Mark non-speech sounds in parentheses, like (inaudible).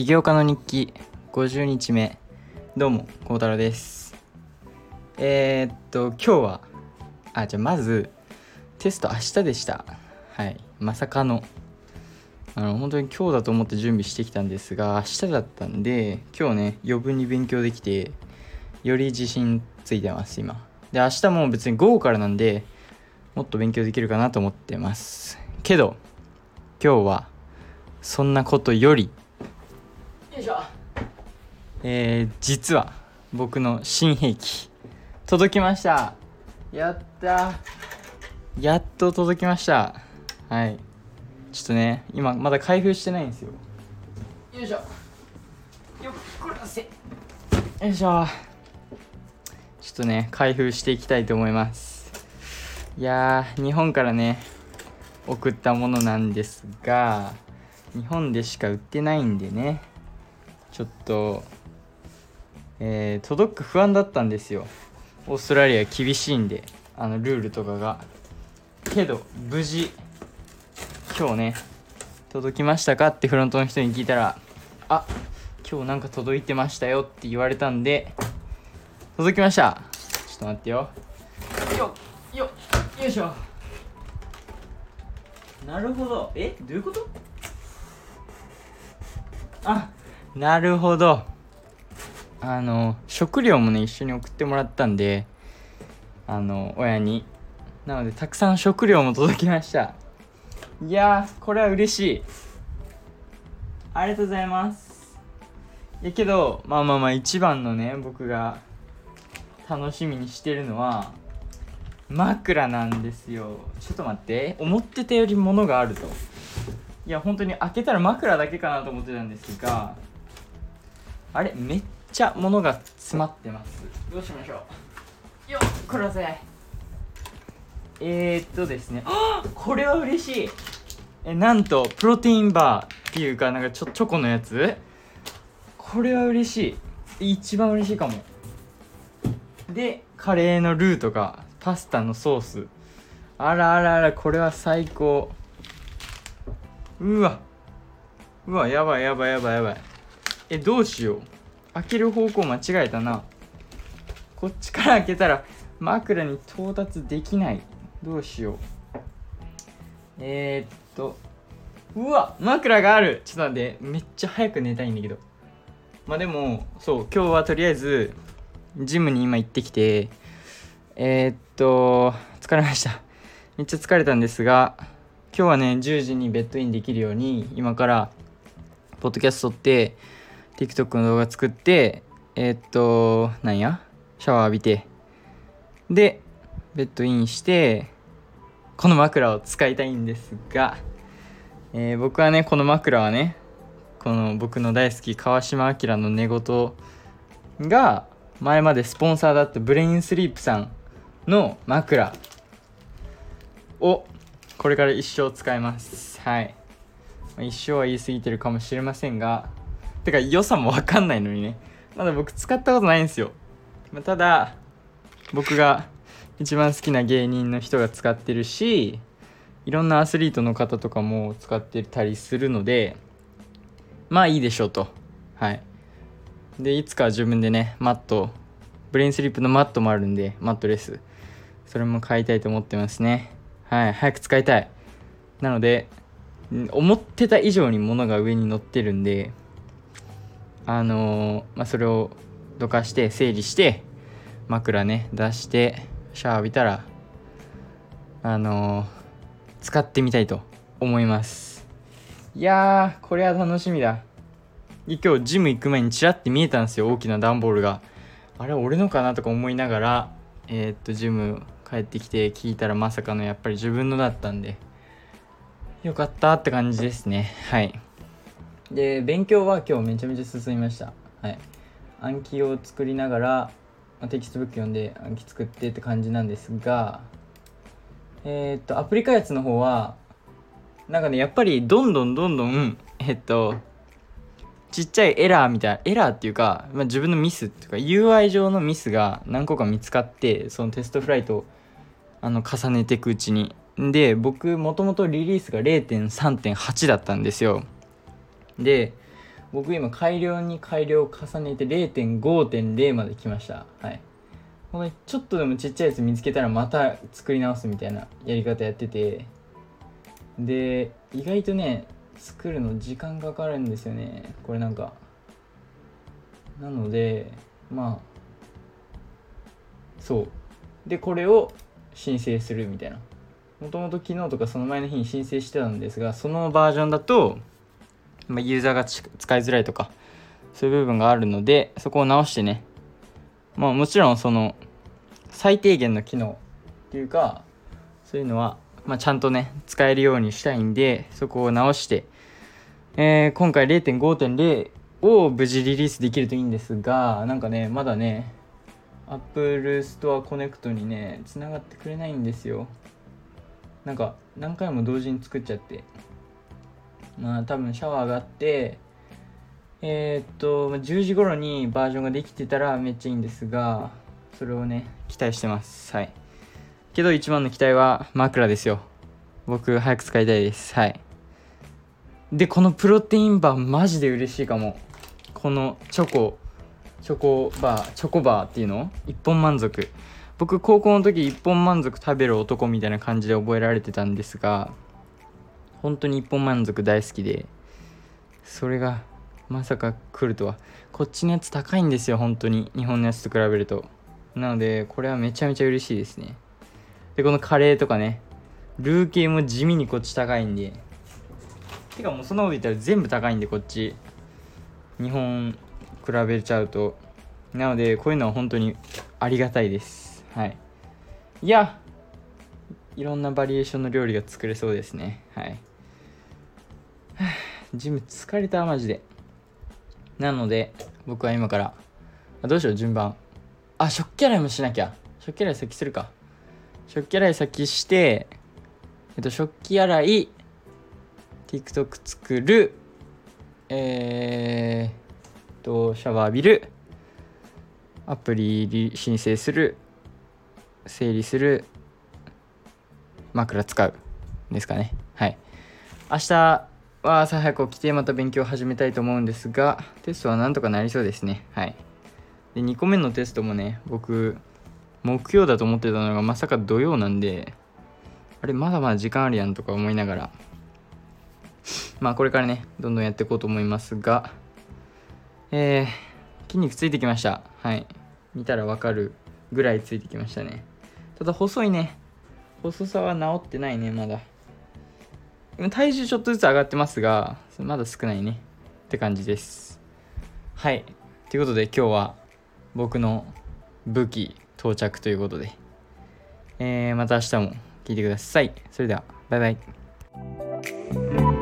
起業家の日記50日目。どうも孝太郎です。えー、っと今日はあじゃあまずテスト明日でした。はいまさかの。あの本当に今日だと思って準備してきたんですが明日だったんで今日ね余分に勉強できてより自信ついてます今。で明日も別に午後からなんでもっと勉強できるかなと思ってます。けど今日はそんなことよりえー、実は僕の新兵器届きました。やったやっと届きました。はい。ちょっとね今まだ開封してないんですよ。よいしょ。よっこらせ。よいしょ。ちょっとね開封していきたいと思います。いやー日本からね送ったものなんですが日本でしか売ってないんでねちょっとえー、届く不安だったんですよ。オーストラリア厳しいんであのルールとかが。けど無事今日ね届きましたかってフロントの人に聞いたらあ今日なんか届いてましたよって言われたんで届きました。ちょっと待ってよ。よよよいしょ。なるほど。えどういうこと？あなるほどあの食料もね一緒に送ってもらったんであの親に。なのでたくさん食料も届きました。いやこれは嬉しい。ありがとうございます。いやけどまあまあまあ一番のね僕が楽しみにしてるのは枕なんですよ。ちょっと待って。思ってたより物があると。いや本当に開けたら枕だけかなと思ってたんですがあれめっちゃ物が詰まってます。どうしましょう？よっこらせ。えー、っとですね。あ (gasps) これは嬉しい。えなんとプロテインバーっていうかなんかちょチョコのやつ。これは嬉しい。一番嬉しいかも。でカレーのルーとかパスタのソース。あらあらあらこれは最高。うわ。うわやばいやばいやばいやばい。えどうしよう開ける方向間違えたな。こっちから開けたら枕に到達できない。どうしよう。えー、っとうわ枕がある。ちょっと待ってめっちゃ早く寝たいんだけど。まあでもそう今日はとりあえずジムに今行ってきてえー、っと疲れました。めっちゃ疲れたんですが今日はね10時にベッドインできるように今からポッドキャスト撮って TikTok の動画作ってえー、っとなんや？シャワー浴びてでベッドインしてこの枕を使いたいんですが、えー、僕はねこの枕はねこの僕の大好き川島明の寝言が前までスポンサーだったブレインスリープさんの枕をこれから一生使います。はい。一生は言い過ぎてるかもしれませんがてか良さも分かんないのにね。まだ僕使ったことないんですよ。まただ僕が一番好きな芸人の人が使ってるしいろんなアスリートの方とかも使ってたりするのでまあいいでしょうと。はい。でいつか自分でねマットブレインスリープのマットもあるんでマットレス。それも買いたいと思ってますね。はい。早く使いたい。なので思ってた以上に物が上に乗ってるんであの、まあ、それをどかして整理して枕ね出してシャワー浴びたらあの、使ってみたいと思います。いやーこれは楽しみだ。今日ジム行く前にチラって見えたんですよ大きな段ボールが。あれ俺のかなとか思いながらえー、っとジム帰ってきて聞いたらまさかのやっぱり自分のだったんでよかったって感じですね。はい。で勉強は今日めちゃめちゃ進みました。はい。暗記を作りながら、ま、テキストブック読んで暗記作ってって感じなんですがえー、っとアプリ開発の方はなんかねやっぱりどんどんどんどんえっとちっちゃいエラーみたいなエラーっていうか、まあ、自分のミスっていうか UI 上のミスが何個か見つかってそのテストフライトをあの重ねていくうちに。で僕もともとリリースが0.3.8だったんですよ。で僕今改良に改良を重ねて0.5.0まで来ました。はい。ほんにちょっとでもちっちゃいやつ見つけたらまた作り直すみたいなやり方やってて。で意外とね作るの時間かかるんですよね。これなんか。なのでまあそう。でこれを申請するみたいな。もともと昨日とかその前の日に申請してたんですがそのバージョンだと、ま、ユーザーが使いづらいとかそういう部分があるのでそこを直してね。まあもちろんその最低限の機能っていうかそういうのは、まあ、ちゃんとね使えるようにしたいんでそこを直して、えー、今回0.5.0を無事リリースできるといいんですがなんかねまだね Apple Store Connect にね繋がってくれないんですよ。なんか何回も同時に作っちゃって。まあ多分シャワーがあってえー、っと10時頃にバージョンができてたらめっちゃいいんですがそれをね期待してます。はい。けど一番の期待は枕ですよ。僕早く使いたいです。はい。でこのプロテインバーマジで嬉しいかも。このチョコチョコバーチョコバーっていうの？一本満足。僕高校の時一本満足食べる男みたいな感じで覚えられてたんですが本当に一本満足大好きでそれがまさか来るとは。こっちのやつ高いんですよ本当に。日本のやつと比べると。なのでこれはめちゃめちゃ嬉しいですね。でこのカレーとかね。ルー系も地味にこっち高いんで。てかもうそんなこと言ったら全部高いんでこっち。日本比べちゃうと。なのでこういうのは本当にありがたいです。はい。いやいろんなバリエーションの料理が作れそうですね。はい。ジム疲れたマジでなので僕は今からどうしよう順番あ食器洗いもしなきゃ食器洗い先するか食器洗い先してえっと食器洗い TikTok 作るえー、と、シャワー浴びる、アプリ申請する、整理する、枕使うですかね。はい。明日は朝早く起きてまた勉強を始めたいと思うんですが、テストはなんとかなりそうですね。はい。で、2個目のテストもね、僕、木曜だと思ってたのがまさか土曜なんで、あれ、まだまだ時間あるやんとか思いながら、まあこれからね、どんどんやっていこうと思いますが、えー、筋肉ついてきました。はい。見たらわかるぐらいついてきましたね。ただ細いね。細さは治ってないね、まだ。今体重ちょっとずつ上がってますが、まだ少ないね。って感じです。はい。ということで今日は僕の武器到着ということで、えー、また明日も聞いてください。それでは、バイバイ。